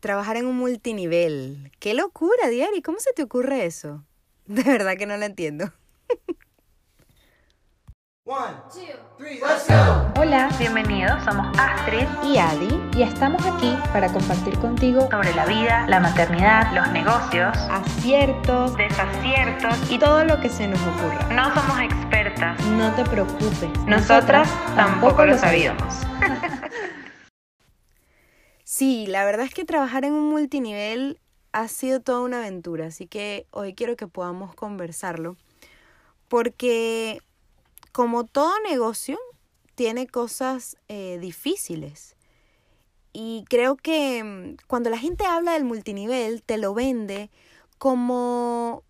trabajar en un multinivel. ¡Qué locura, Diary! ¿Cómo se te ocurre eso? De verdad que no lo entiendo. Hola, bienvenidos, somos Astrid y Adi y estamos aquí para compartir contigo sobre la vida, la maternidad, los negocios, aciertos, desaciertos y todo lo que se nos ocurra. No somos expertas. No te preocupes. Nosotras, tampoco, lo sabíamos. Sí, la verdad es que trabajar en un multinivel ha sido toda una aventura, así que hoy quiero que podamos conversarlo. Porque como todo negocio, tiene cosas eh, difíciles. Y creo que mm, cuando la gente habla del multinivel, te lo vende como,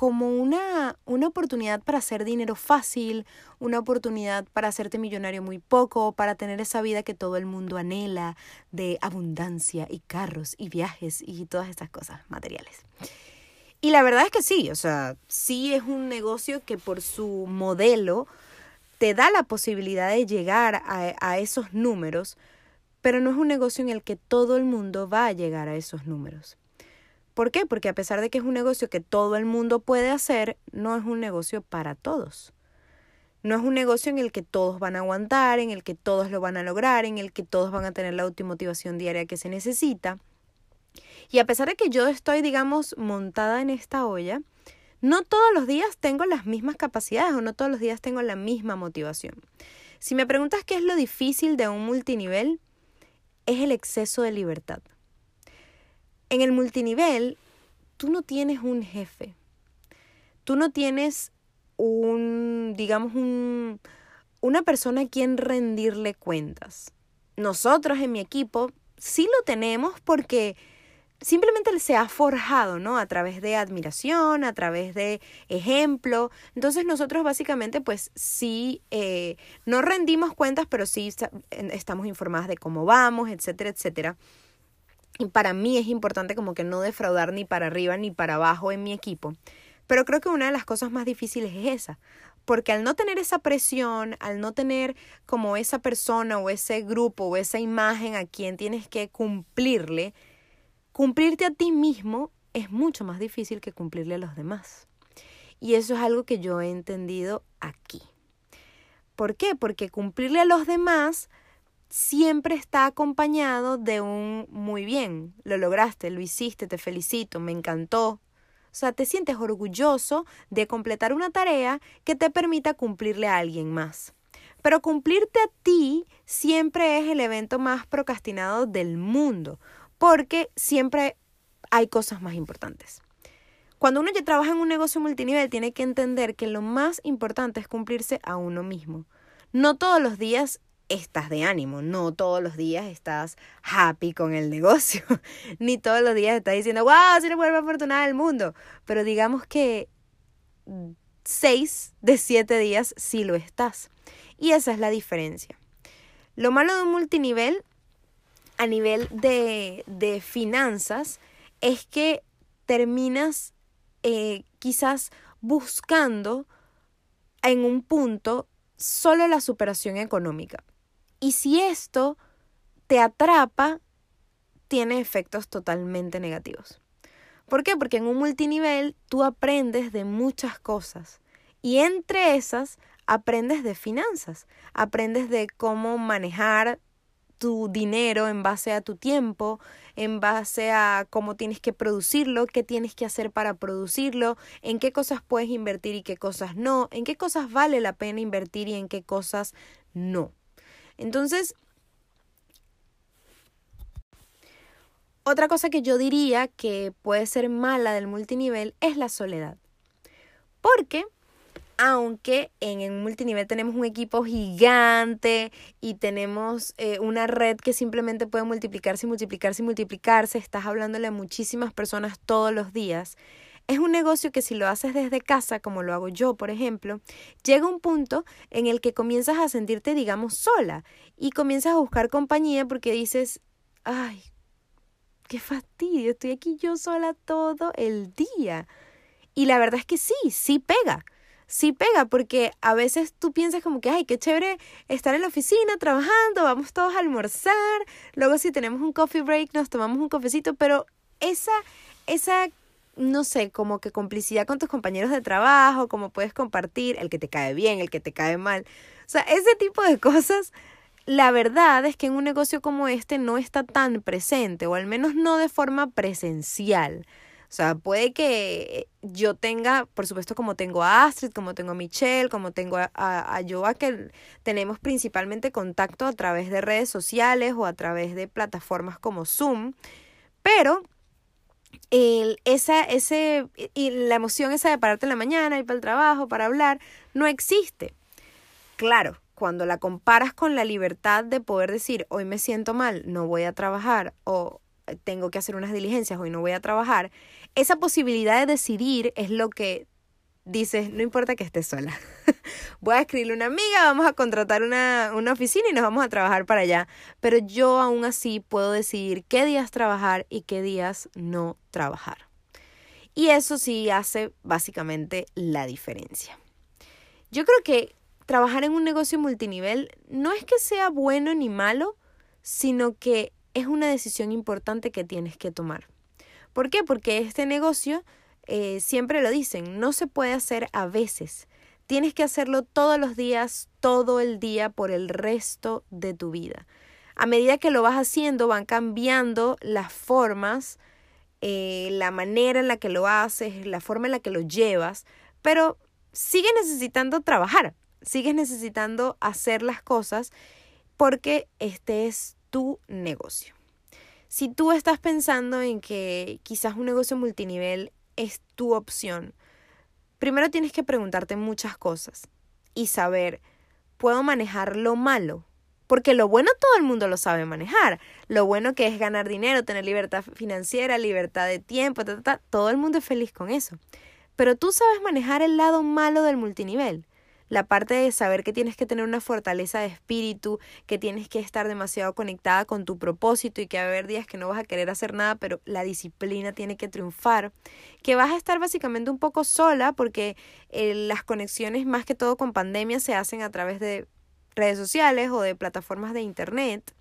como una, una oportunidad para hacer dinero fácil, una oportunidad para hacerte millonario muy poco, para tener esa vida que todo el mundo anhela de abundancia y carros y viajes y todas estas cosas materiales. Y la verdad es que sí, o sea, sí es un negocio que por su modelo te da la posibilidad de llegar a, esos números, pero no es un negocio en el que todo el mundo va a llegar a esos números. ¿Por qué? Porque a pesar de que es un negocio que todo el mundo puede hacer, no es un negocio para todos. No es un negocio en el que todos van a aguantar, en el que todos lo van a lograr, en el que todos van a tener la automotivación diaria que se necesita. Y a pesar de que yo estoy, digamos, montada en esta olla, no todos los días tengo las mismas capacidades o no todos los días tengo la misma motivación. Si me preguntas qué es lo difícil de un multinivel, es el exceso de libertad. En el multinivel, tú no tienes un jefe. Tú no tienes un, digamos, un, una persona a quien rendirle cuentas. Nosotros en mi equipo sí lo tenemos porque simplemente se ha forjado, ¿no? A través de admiración, a través de ejemplo. Entonces nosotros básicamente pues sí, eh, no rendimos cuentas, pero sí estamos informadas de cómo vamos, etcétera, etcétera. Y para mí es importante como que no defraudar ni para arriba ni para abajo en mi equipo. Pero creo que una de las cosas más difíciles es esa, porque al no tener esa presión, al no tener como esa persona o ese grupo o esa imagen a quien tienes que cumplirle, Cumplirte a ti mismo es mucho más difícil que cumplirle a los demás. Y eso es algo que yo he entendido aquí. ¿Por qué? Porque cumplirle a los demás siempre está acompañado de un muy bien, lo lograste, lo hiciste, te felicito, me encantó. O sea, te sientes orgulloso de completar una tarea que te permita cumplirle a alguien más. Pero cumplirte a ti siempre es el evento más procrastinado del mundo, porque siempre hay cosas más importantes. Cuando uno ya trabaja en un negocio multinivel, tiene que entender que lo más importante es cumplirse a uno mismo. No todos los días estás de ánimo, no todos los días estás happy con el negocio, ni todos los días estás diciendo, wow, soy la mujer más afortunada del mundo. Pero digamos que seis de siete días sí lo estás. Y esa es la diferencia. Lo malo de un multinivel a nivel de, de finanzas es que terminas eh, quizás buscando en un punto solo la superación económica. Y si esto te atrapa, tiene efectos totalmente negativos. ¿Por qué? Porque en un multinivel tú aprendes de muchas cosas y entre esas aprendes de finanzas, aprendes de cómo manejar tu dinero en base a tu tiempo, en base a cómo tienes que producirlo, qué tienes que hacer para producirlo, en qué cosas puedes invertir y qué cosas no, en qué cosas vale la pena invertir y en qué cosas no. Entonces, otra cosa que yo diría que puede ser mala del multinivel es la soledad. Porque aunque en el multinivel tenemos un equipo gigante y tenemos eh, una red que simplemente puede multiplicarse y multiplicarse y multiplicarse, estás hablándole a muchísimas personas todos los días. Es un negocio que si lo haces desde casa, como lo hago yo, por ejemplo, llega un punto en el que comienzas a sentirte, digamos, sola y comienzas a buscar compañía porque dices, ay, qué fastidio, estoy aquí yo sola todo el día. Y la verdad es que sí, sí pega sí pega, porque a veces tú piensas como que, ay, qué chévere estar en la oficina trabajando, vamos todos a almorzar, luego si tenemos un coffee break nos tomamos un cafecito, pero esa, esa, no sé, como que complicidad con tus compañeros de trabajo, como puedes compartir, el que te cae bien, el que te cae mal, o sea, ese tipo de cosas la verdad es que en un negocio como este no está tan presente, o al menos no de forma presencial. O sea, puede que yo tenga, por supuesto, como tengo a Astrid, como tengo a Michelle, como tengo a, a, Joa, que tenemos principalmente contacto a través de redes sociales o a través de plataformas como Zoom, pero el, esa, ese, y la emoción esa de pararte en la mañana, ir para el trabajo, para hablar, no existe. Claro, cuando la comparas con la libertad de poder decir, hoy me siento mal, no voy a trabajar, o tengo que hacer unas diligencias, hoy no voy a trabajar, esa posibilidad de decidir es lo que dices, no importa que estés sola. voy a escribirle a una amiga, vamos a contratar una, una oficina y nos vamos a trabajar para allá. Pero yo aún así puedo decidir qué días trabajar y qué días no trabajar. Y eso sí hace básicamente la diferencia. Yo creo que trabajar en un negocio multinivel no es que sea bueno ni malo, sino que es una decisión importante que tienes que tomar. ¿Por qué? Porque este negocio, eh, siempre lo dicen, no se puede hacer a veces. Tienes que hacerlo todos los días, todo el día, por el resto de tu vida. A medida que lo vas haciendo, van cambiando las formas, eh, la manera en la que lo haces, la forma en la que lo llevas, pero sigue necesitando trabajar sigues necesitando hacer las cosas porque este es tu negocio. Si tú estás pensando en que quizás un negocio multinivel es tu opción, primero tienes que preguntarte muchas cosas y saber, ¿puedo manejar lo malo? Porque lo bueno todo el mundo lo sabe manejar. Lo bueno que es ganar dinero, tener libertad financiera, libertad de tiempo, todo el mundo es feliz con eso. Pero tú sabes manejar el lado malo del multinivel la parte de saber que tienes que tener una fortaleza de espíritu, que tienes que estar demasiado conectada con tu propósito y que va a haber días que no vas a querer hacer nada, pero la disciplina tiene que triunfar, que vas a estar básicamente un poco sola porque eh, las conexiones más que todo con pandemia se hacen a través de redes sociales o de plataformas de internet.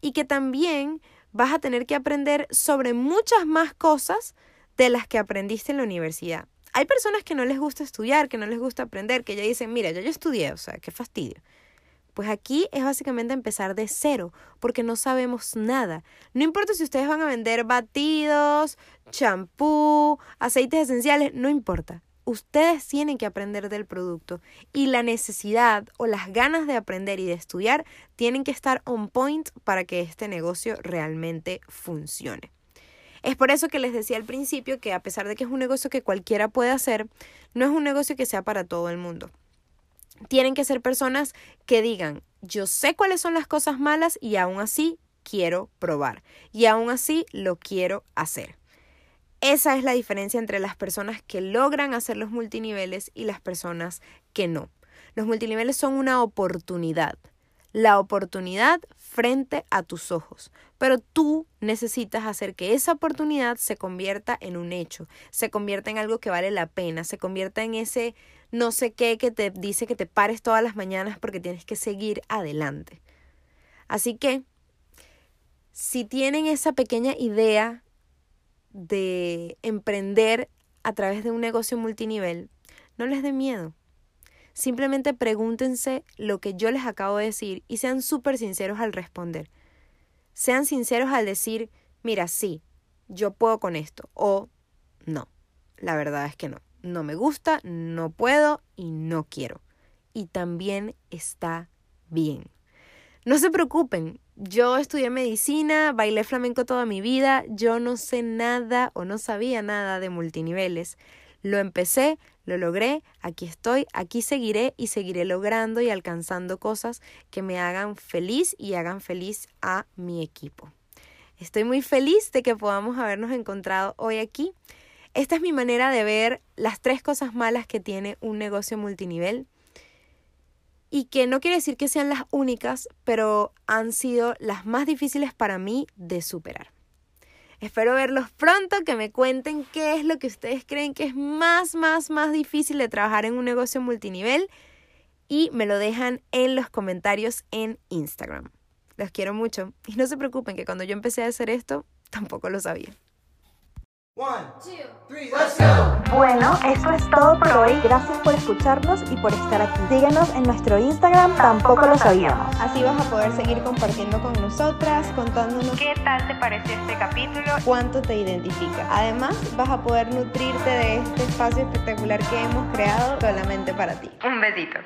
Y que también vas a tener que aprender sobre muchas más cosas de las que aprendiste en la universidad hay personas que no les gusta estudiar, que no les gusta aprender, que ya dicen, mira, yo ya estudié, o sea, qué fastidio. Pues aquí es básicamente empezar de cero, porque no sabemos nada. No importa si ustedes van a vender batidos, champú, aceites esenciales, no importa. Ustedes tienen que aprender del producto y la necesidad o las ganas de aprender y de estudiar tienen que estar on point para que este negocio realmente funcione. Es por eso que les decía al principio que a pesar de que es un negocio que cualquiera puede hacer, no es un negocio que sea para todo el mundo. Tienen que ser personas que digan, yo sé cuáles son las cosas malas y aún así quiero probar y aún así lo quiero hacer. Esa es la diferencia entre las personas que logran hacer los multiniveles y las personas que no. Los multiniveles son una oportunidad la oportunidad frente a tus ojos. Pero tú necesitas hacer que esa oportunidad se convierta en un hecho, se convierta en algo que vale la pena, se convierta en ese no sé qué que te dice que te pares todas las mañanas porque tienes que seguir adelante. Así que, si tienen esa pequeña idea de emprender a través de un negocio multinivel, no les dé miedo. Simplemente pregúntense lo que yo les acabo de decir y sean súper sinceros al responder. Sean sinceros al decir, mira, sí, yo puedo con esto o no. La verdad es que no. No me gusta, no puedo y no quiero. Y también está bien. No se preocupen, yo estudié medicina, bailé flamenco toda mi vida, yo no sé nada o no sabía nada de multiniveles. Lo empecé, lo logré, aquí estoy, aquí seguiré y seguiré logrando y alcanzando cosas que me hagan feliz y hagan feliz a mi equipo. Estoy muy feliz de que podamos habernos encontrado hoy aquí. Esta es mi manera de ver las tres cosas malas que tiene un negocio multinivel y que no quiere decir que sean las únicas, pero han sido las más difíciles para mí de superar. Espero verlos pronto, que me cuenten qué es lo que ustedes creen que es más, más, más difícil de trabajar en un negocio multinivel y me lo dejan en los comentarios en Instagram. Los quiero mucho y no se preocupen que cuando yo empecé a hacer esto tampoco lo sabía. Bueno, eso es todo por hoy. Gracias por escucharnos y por estar aquí. Síguenos en nuestro Instagram, tampoco lo sabíamos. Así vas a poder seguir compartiendo con nosotras, contándonos ¿Qué tal te pareció este capítulo? cuánto te identifica. Además, vas a poder nutrirte de este espacio espectacular que hemos creado solamente para ti. Un besito.